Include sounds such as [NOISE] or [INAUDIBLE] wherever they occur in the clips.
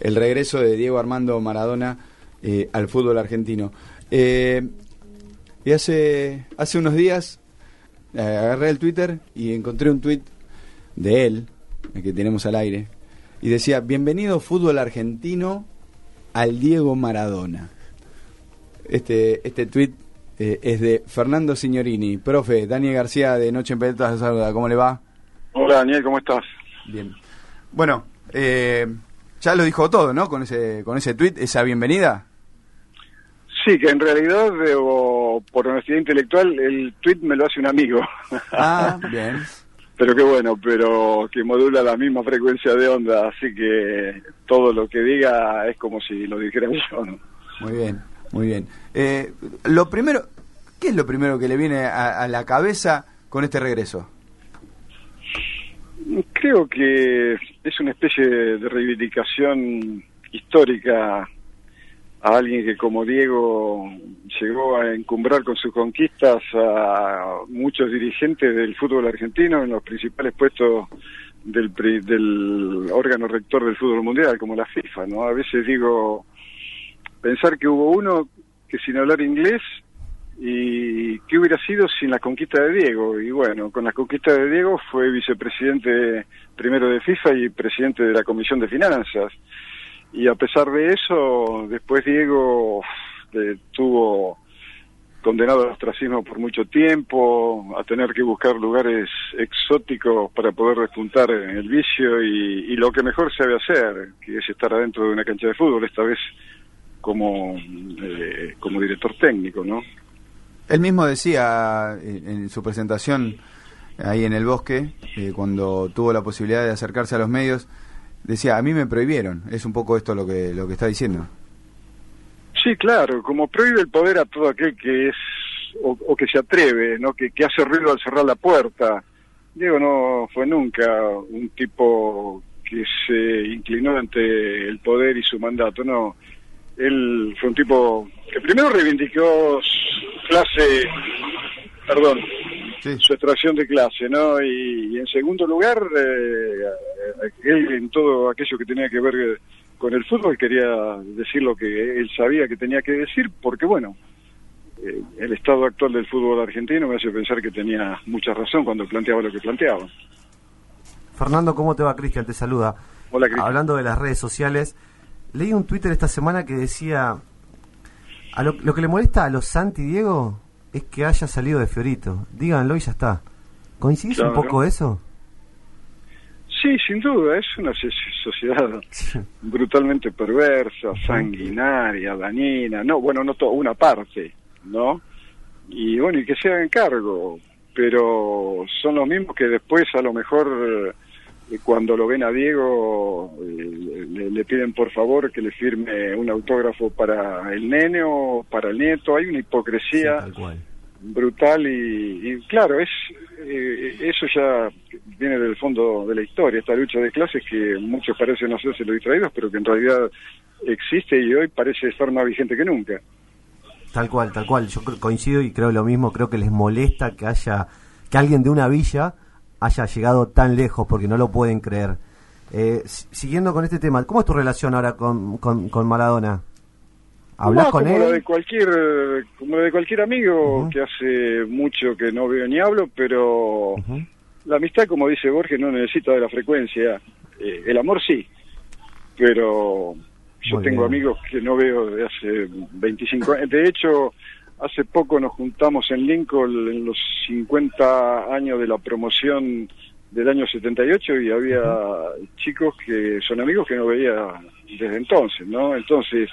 el regreso de Diego Armando Maradona eh, al fútbol argentino. Eh, y hace, hace unos días eh, agarré el Twitter y encontré un tweet de él, el que tenemos al aire, y decía, bienvenido fútbol argentino al Diego Maradona. Este, este tweet es de Fernando Signorini. Profe, Daniel García de Noche en Pelotas, ¿cómo le va? Hola Daniel, ¿cómo estás? Bien. Bueno, eh, ya lo dijo todo, ¿no? Con ese, con ese tweet, esa bienvenida. Sí, que en realidad, por honestidad intelectual, el tweet me lo hace un amigo. Ah, bien. [LAUGHS] pero qué bueno, pero que modula la misma frecuencia de onda, así que todo lo que diga es como si lo dijera [LAUGHS] yo, ¿no? Muy bien, muy bien. Eh, lo primero, ¿qué es lo primero que le viene a la cabeza con este regreso? Creo que es una especie de reivindicación histórica a alguien que como Diego llegó a encumbrar con sus conquistas a muchos dirigentes del fútbol argentino en los principales puestos del, del órgano rector del fútbol mundial, como la FIFA. ¿no? A veces digo, pensar que hubo uno que sin hablar inglés y qué hubiera sido sin la conquista de Diego. Y bueno, con la conquista de Diego fue vicepresidente primero de FIFA y presidente de la Comisión de Finanzas. Y a pesar de eso, después Diego estuvo condenado al ostracismo por mucho tiempo, a tener que buscar lugares exóticos para poder repuntar en el vicio y, lo que mejor sabe hacer, que es estar adentro de una cancha de fútbol, esta vez como, eh, como director técnico, ¿no? Él mismo decía eh, en, su presentación ahí en el bosque, eh, cuando tuvo la posibilidad de acercarse a los medios, decía, a mí me prohibieron. Es un poco esto lo que, lo que está diciendo. Sí, claro, como prohíbe el poder a todo aquel que es o, que se atreve, ¿no? Que, que hace ruido al cerrar la puerta. Diego no fue nunca un tipo que se inclinó ante el poder y su mandato, no. Él fue un tipo que primero reivindicó clase, perdón, su extracción de clase, ¿no? Y, en segundo lugar, eh, él en todo aquello que tenía que ver con el fútbol quería decir lo que él sabía que tenía que decir, porque bueno, eh, el estado actual del fútbol argentino me hace pensar que tenía mucha razón cuando planteaba lo que planteaba. Fernando, ¿cómo te va? Cristian, te saluda. Hola, Cristian. Hablando de las redes sociales, leí un Twitter esta semana que decía a lo, que le molesta a los Santi Diego es que haya salido de Fiorito. Díganlo y ya está. ¿Coincidís un poco eso? Sí, sin duda, es una sociedad [LAUGHS] brutalmente perversa, sanguinaria, dañina, no, bueno, no todo, una parte, ¿no? Y bueno, y que se hagan cargo, pero son los mismos que después a lo mejor cuando lo ven a Diego eh, le, piden por favor que le firme un autógrafo para el nene o para el nieto. Hay una hipocresía brutal y, claro, es eh, eso ya viene del fondo de la historia, esta lucha de clases que muchos parecen hacerse los distraídos, pero que en realidad existe y hoy parece estar más vigente que nunca. Tal cual, tal cual. Yo coincido y creo lo mismo. Creo que les molesta que haya que alguien de una villa haya llegado tan lejos porque no lo pueden creer. Eh, siguiendo con este tema, ¿cómo es tu relación ahora con, con, Maradona? ¿Hablas con como él? de cualquier, como de cualquier amigo que hace mucho que no veo ni hablo, pero la amistad, como dice Borges, no necesita de la frecuencia. Eh, el amor sí, pero yo tengo amigos que no veo desde hace 25 años. De hecho, Hace poco nos juntamos en Lincoln en los 50 años de la promoción del año 78 y había chicos que son amigos que no veía desde entonces, ¿no? Entonces,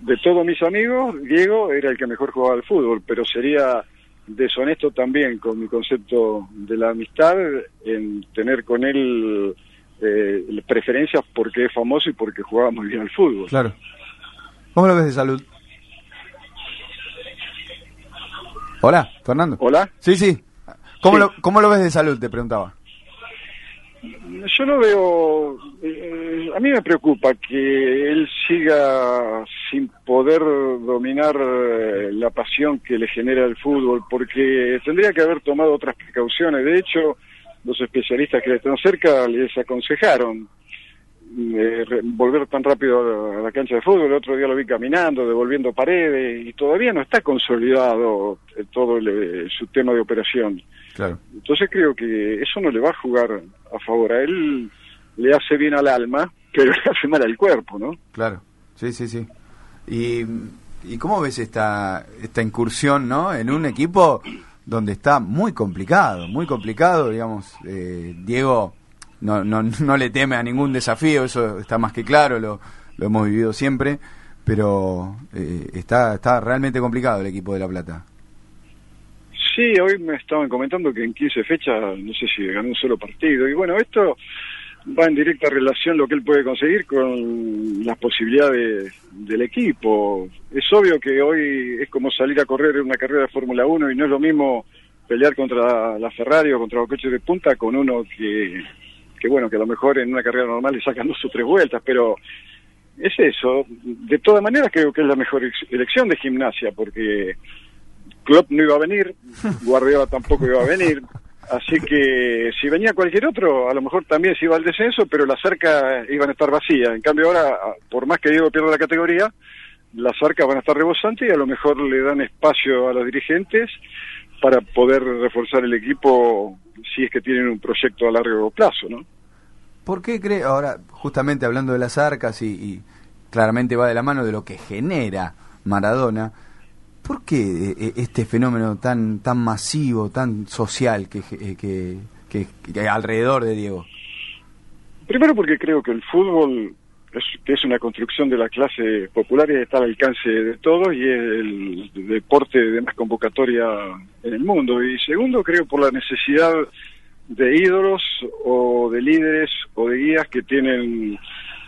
de todos mis amigos, Diego era el que mejor jugaba al fútbol, pero sería deshonesto también con mi concepto de la amistad en tener con él eh, preferencias porque es famoso y porque jugaba muy bien al fútbol. Claro. ¿Cómo lo ves de salud? Hola, Fernando. Hola. Sí, sí. ¿Cómo, Lo, ¿Cómo lo ves de salud? Te preguntaba. Yo lo veo, eh, a mí me preocupa que él siga sin poder dominar eh, la pasión que le genera el fútbol, porque tendría que haber tomado otras precauciones. De hecho, los especialistas que le están cerca les aconsejaron eh, volver tan rápido a la, cancha de fútbol. El otro día lo vi caminando, devolviendo paredes y todavía no está consolidado eh, todo su tema de operación. Claro. Entonces creo que eso no le va a jugar a favor. A él le hace bien al alma, pero [LAUGHS] le hace mal al cuerpo, ¿no? Claro, sí, sí, sí. ¿Y, y cómo ves esta, esta incursión, ¿no? En un equipo donde está muy complicado, muy complicado, digamos, eh, Diego no, no, [LAUGHS] no le teme a ningún desafío, eso está más que claro, lo, lo hemos vivido siempre, pero eh, está, está realmente complicado el equipo de La Plata. Sí, hoy me estaban comentando que en 15 fechas, no sé si ganó un solo partido, y bueno, esto va en directa relación lo que él puede conseguir con las posibilidades del equipo. Es obvio que hoy es como salir a correr una carrera de Fórmula 1 y no es lo mismo pelear contra la Ferrari o contra los coches de punta con uno que, que bueno, que a lo mejor en una carrera normal le sacan dos o tres vueltas, pero es eso. De todas maneras creo que es la mejor elección de gimnasia porque Klopp no iba a venir, [LAUGHS] Guardiola tampoco iba a venir, Así que si venía cualquier otro, a lo mejor también se iba al descenso, pero las arcas iban a estar vacías. En cambio ahora, por más que Diego pierda la categoría, las arcas van a estar rebosantes y a lo mejor le dan espacio a los dirigentes para poder reforzar el equipo si es que tienen un proyecto a largo plazo, ¿no? ¿Por qué cree, ahora justamente hablando de las arcas y, y claramente va de la mano de lo que genera Maradona, ¿Por qué eh, eh, este fenómeno tan tan masivo, tan social que, eh, que, que, alrededor de Diego? Primero porque creo que el fútbol que es una construcción de la clase popular y está al alcance de todos y es el deporte de más convocatoria en el mundo. Y segundo, creo por la necesidad de ídolos o de líderes o de guías que tienen,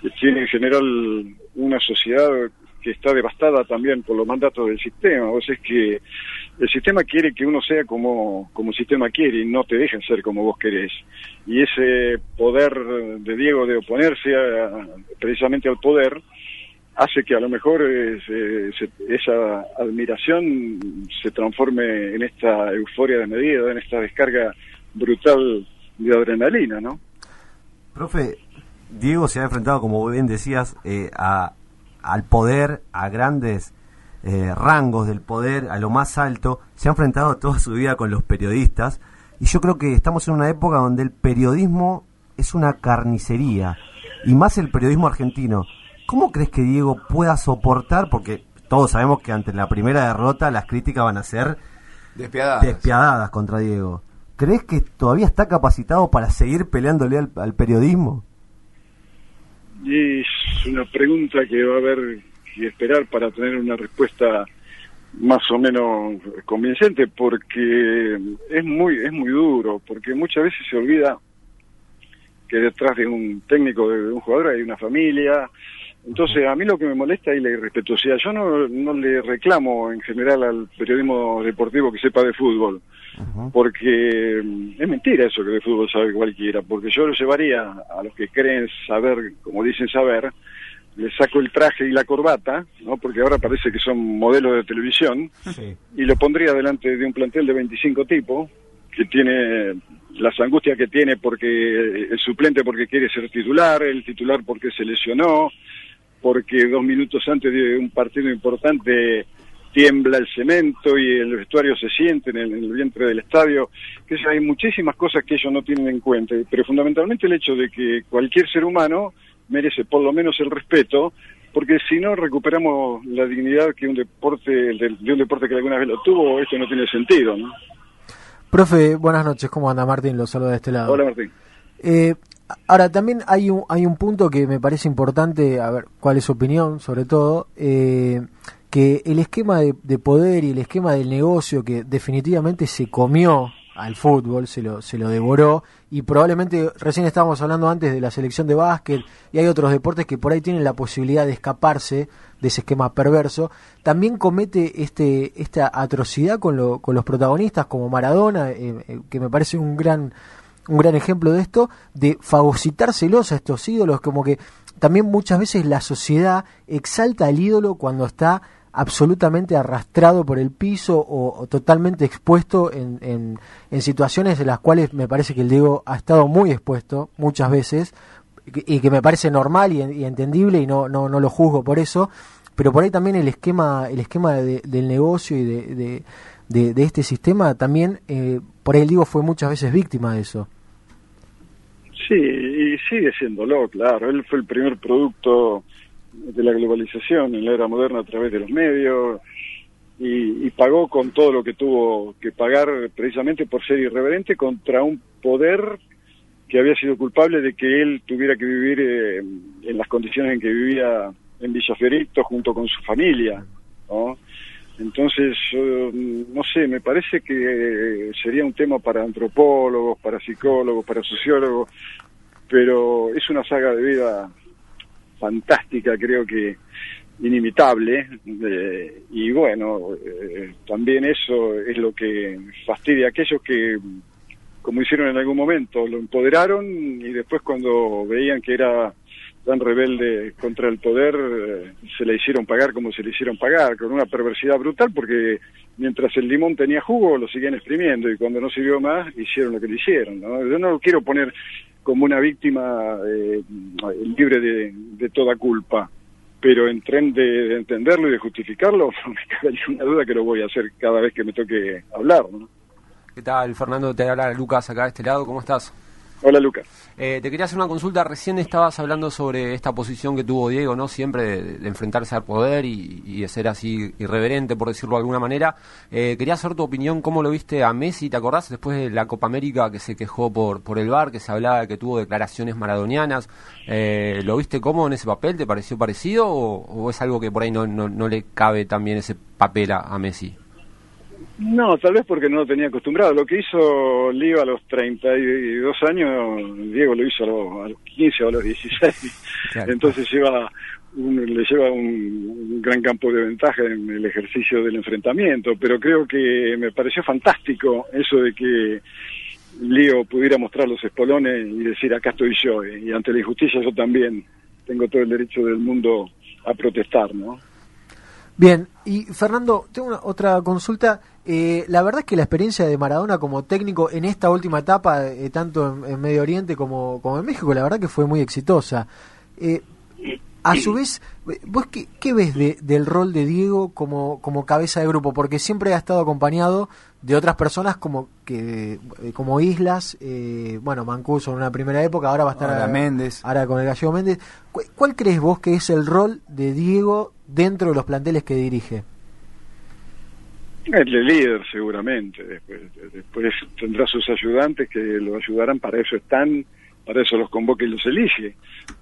que tienen en general una sociedad que está devastada también por los mandatos del sistema. O sea, es que el sistema quiere que uno sea como, como el sistema quiere y no te dejen ser como vos querés. Y ese poder de Diego de oponerse precisamente al poder hace que a lo mejor esa admiración se transforme en esta euforia de medida, en esta descarga brutal de adrenalina, ¿no? Profe, Diego se ha enfrentado, como bien decías, eh, a, al poder, a grandes eh, rangos del poder, a lo más alto, se ha enfrentado toda su vida con los periodistas y yo creo que estamos en una época donde el periodismo es una carnicería y más el periodismo argentino. ¿Cómo crees que Diego pueda soportar? Porque todos sabemos que ante la primera derrota las críticas van a ser despiadadas, despiadadas contra Diego. ¿Crees que todavía está capacitado para seguir peleándole al periodismo? Y es una pregunta que va a haber que esperar para tener una respuesta más o menos convincente porque es muy es muy duro porque muchas veces se olvida que detrás de un técnico de un jugador hay una familia entonces a mí lo que me molesta es la irrespetuosidad. Yo no, no le reclamo en general al periodismo deportivo que sepa de fútbol porque mm, es mentira eso que de fútbol sabe cualquiera, porque yo lo llevaría a los que creen saber, como dicen saber, le saco el traje y la corbata, ¿no? porque ahora parece que son modelos de televisión, y lo pondría delante de un plantel de 25 tipos, que tiene las angustias que tiene porque el suplente porque quiere ser titular, el titular porque se lesionó, porque dos minutos antes de un partido importante tiembla el cemento y el vestuario se siente en el, vientre del estadio, que hay muchísimas cosas que ellos no tienen en cuenta, pero fundamentalmente el hecho de que cualquier ser humano merece por lo menos el respeto, porque si no recuperamos la dignidad que un deporte de, un deporte que alguna vez lo tuvo, esto no tiene sentido, ¿no? Profe, buenas noches, ¿cómo anda Martín? Lo saludo de este lado. Hola Martín. Eh, ahora, también hay un, hay un punto que me parece importante, a ver, cuál es su opinión, sobre todo. Eh, que el esquema de, poder y el esquema del negocio que definitivamente se comió al fútbol, se lo, se lo devoró y probablemente recién estábamos hablando antes de la selección de básquet y hay otros deportes que por ahí tienen la posibilidad de escaparse de ese esquema perverso, también comete este esta atrocidad con, lo, con los protagonistas como Maradona, eh, eh, que me parece un gran un gran ejemplo de esto, de fagocitárselos a estos ídolos, como que también muchas veces la sociedad exalta al ídolo cuando está absolutamente arrastrado por el piso o, totalmente expuesto en, en, situaciones en las cuales me parece que el Diego ha estado muy expuesto muchas veces y que me parece normal y, entendible y no, no, no lo juzgo por eso, pero por ahí también el esquema, el esquema del negocio y de, de, este sistema también, eh, por ahí el Diego fue muchas veces víctima de eso. Sí, y sigue siéndolo, claro. Él fue el primer producto de la globalización en la era moderna a través de los medios y, y, pagó con todo lo que tuvo que pagar precisamente por ser irreverente contra un poder que había sido culpable de que él tuviera que vivir eh, en las condiciones en que vivía en Villa Fiorito junto con su familia, ¿no? Entonces, no sé, me parece que sería un tema para antropólogos, para psicólogos, para sociólogos, pero es una saga de vida fantástica, creo que inimitable, eh, y bueno, eh, también eso es lo que fastidia a aquellos que, como hicieron en algún momento, lo empoderaron y después cuando veían que era tan rebelde contra el poder, eh, se le hicieron pagar como se le hicieron pagar, con una perversidad brutal, porque mientras el limón tenía jugo, lo seguían exprimiendo, y cuando no sirvió más, hicieron lo que le hicieron. ¿no? Yo no lo quiero poner como una víctima eh, libre de, toda culpa, pero en tren de, entenderlo y de justificarlo, [LAUGHS] me cabe una duda que lo voy a hacer cada vez que me toque hablar. ¿no? ¿Qué tal, Fernando? Te habla Lucas acá de este lado, ¿cómo estás? Hola Lucas. Eh, te quería hacer una consulta. Recién estabas hablando sobre esta posición que tuvo Diego, ¿no? Siempre de, enfrentarse al poder y, de ser así irreverente, por decirlo de alguna manera. Eh, quería saber tu opinión, ¿cómo lo viste a Messi? ¿Te acordás después de la Copa América que se quejó por, por el bar, que se hablaba de que tuvo declaraciones maradonianas? Eh, ¿Lo viste cómo en ese papel? ¿Te pareció parecido o, es algo que por ahí no, no, le cabe también ese papel a Messi? No, tal vez porque no lo tenía acostumbrado. Lo que hizo Lío a los 32 años, Diego lo hizo a los, 15 o a los 16. Entonces lleva le lleva un, gran campo de ventaja en el ejercicio del enfrentamiento. Pero creo que me pareció fantástico eso de que Lío pudiera mostrar los espolones y decir acá estoy yo. Y ante la injusticia yo también tengo todo el derecho del mundo a protestar, ¿no? Bien, y Fernando, tengo una, otra consulta. Eh, la verdad es que la experiencia de Maradona como técnico en esta última etapa, eh, tanto en, Medio Oriente como, como, en México, la verdad que fue muy exitosa. Eh, a su vez, ¿vos qué, ves del rol de Diego como, como cabeza de grupo? Porque siempre ha estado acompañado de otras personas como que como Islas, bueno, Mancuso en una primera época, ahora va a estar ahora, Méndez. ahora con el gallego Méndez. ¿Cuál crees vos que es el rol de Diego dentro de los planteles que dirige? El líder seguramente, después, después tendrá sus ayudantes que lo ayudarán, para eso están, para eso los convoca y los elige,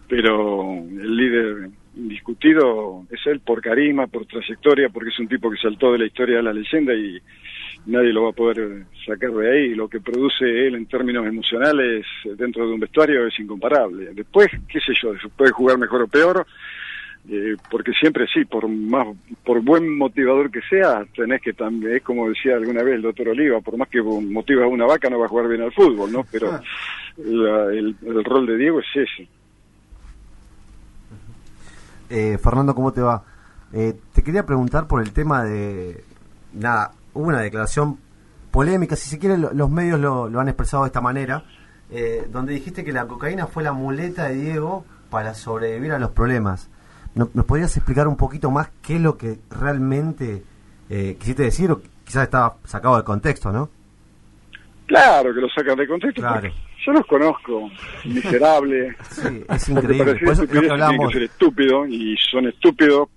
pero el líder indiscutido es él por carisma, por trayectoria, porque es un tipo que saltó de la historia de la leyenda y nadie lo va a poder sacar de ahí. Lo que produce él en términos emocionales dentro de un vestuario es incomparable. Después, qué sé yo, puede jugar mejor o peor, eh, porque siempre sí, por más por buen motivador que sea, tenés que también, es como decía alguna vez el doctor Oliva, por más que motiva a una vaca no va a jugar bien al fútbol, ¿no? Pero ah. el, rol de Diego es ese. Eh, Fernando, ¿cómo te va? Eh, te quería preguntar por el tema de, nada, hubo una declaración polémica, si se quiere, los medios lo, han expresado de esta manera, donde dijiste que la cocaína fue la muleta de Diego para sobrevivir a los problemas. ¿Nos podrías explicar un poquito más qué es lo que realmente eh, quisiste decir o quizás estaba sacado de contexto, no? Claro que lo sacan de contexto. Yo los conozco, miserable. [LAUGHS] Sí, es increíble. Por eso que hablamos... ser estúpido y son estúpidos,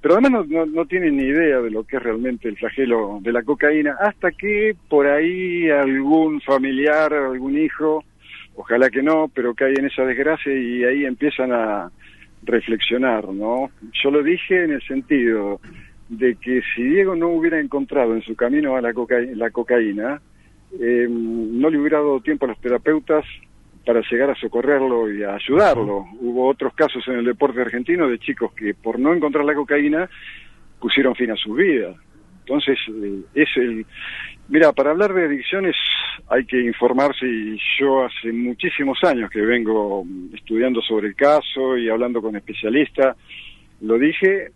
pero además no, no, tienen ni idea de lo que es realmente el flagelo de la cocaína, hasta que por ahí algún familiar, algún hijo, ojalá que no, pero cae en esa desgracia y ahí empiezan a, reflexionar, ¿no? Yo lo dije en el sentido de que si Diego no hubiera encontrado en su camino a la, la cocaína, em, no le hubiera dado tiempo a los terapeutas para llegar a socorrerlo y a ayudarlo. Hubo otros casos en el deporte argentino de chicos que por no encontrar la cocaína pusieron fin a sus vidas. Entonces, eh, es el... Mira, para hablar de adicciones hay que informarse y yo hace muchísimos años que vengo estudiando sobre el caso y hablando con especialistas. Lo dije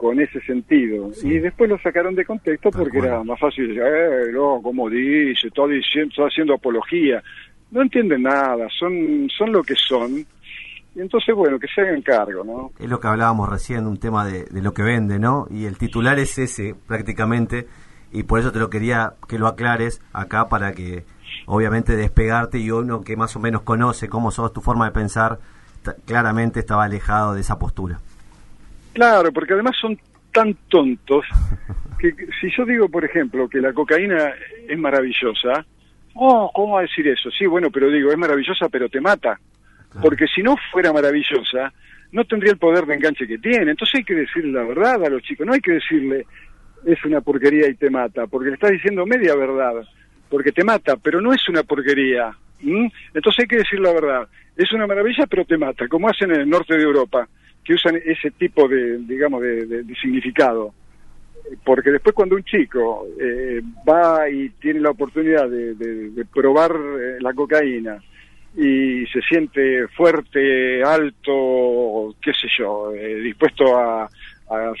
con ese sentido. Y después lo sacaron de contexto porque era más fácil decir, eh, no, como dice, está, diciendo, está haciendo apología. No entienden nada, son, son lo que son Y entonces, bueno, que se hagan cargo, ¿no? Es lo que hablábamos recién, un tema de, de lo que vende, ¿no? Y el titular es ese, prácticamente, y por eso te lo quería que lo aclares acá para que, obviamente, despegarte y uno que más o menos conoce cómo sos, tu forma de pensar, claramente estaba alejado de esa postura. Claro, porque además son tan tontos que si yo digo, por ejemplo, que la cocaína es maravillosa, oh, ¿cómo va a decir eso? Sí, bueno, pero digo, es maravillosa, pero te mata. Porque si no fuera maravillosa, no tendría el poder de enganche que tiene. Entonces hay que decirle la verdad a los chicos, no hay que decirle es una porquería y te mata, porque le estás diciendo media verdad, porque te mata, pero no es una porquería. Entonces hay que decir la verdad, es una maravilla, pero te mata, como hacen en el norte de Europa, que usan ese tipo de, digamos, de, significado. Porque después cuando un chico eh, va y tiene la oportunidad de, de- probar eh, la cocaína y se siente fuerte, alto, qué sé yo, eh, dispuesto a,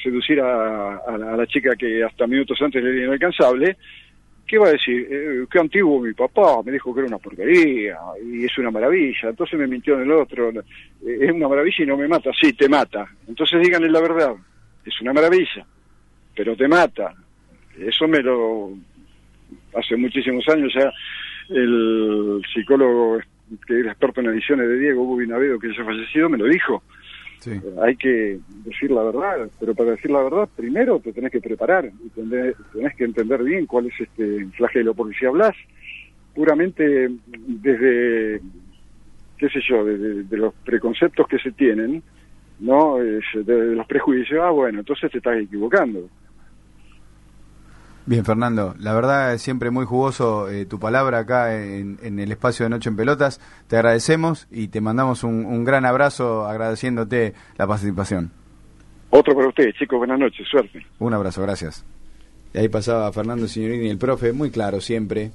seducir a la, a la chica que hasta minutos antes le era inalcanzable, ¿qué va a decir? Eh, qué antiguo mi papá, me dijo que era una porquería y es una maravilla, entonces me mintió en el otro, eh, es una maravilla y no me mata, sí, te mata. Entonces díganle la verdad, es una maravilla, pero te mata. Eso me lo... Hace muchísimos años ya el psicólogo que era experto en ediciones de Diego Hugo Navedo, que ya fallecido, me lo dijo. Hay que decir la verdad, pero para decir la verdad, primero te tenés que preparar y tenés, que entender bien cuál es este flagelo, porque si hablas puramente desde, qué sé yo, de, de- los preconceptos que se tienen, ¿no? De, de los prejuicios, ah, bueno, entonces te estás equivocando. Bien, Fernando, la verdad es siempre muy jugoso eh, tu palabra acá en, en el espacio de Noche en Pelotas. Te agradecemos y te mandamos un, un gran abrazo agradeciéndote la participación. Otro para ustedes, chicos, buenas noches, suerte. Un abrazo, gracias. Y ahí pasaba Fernando Signorini, el profe, muy claro siempre,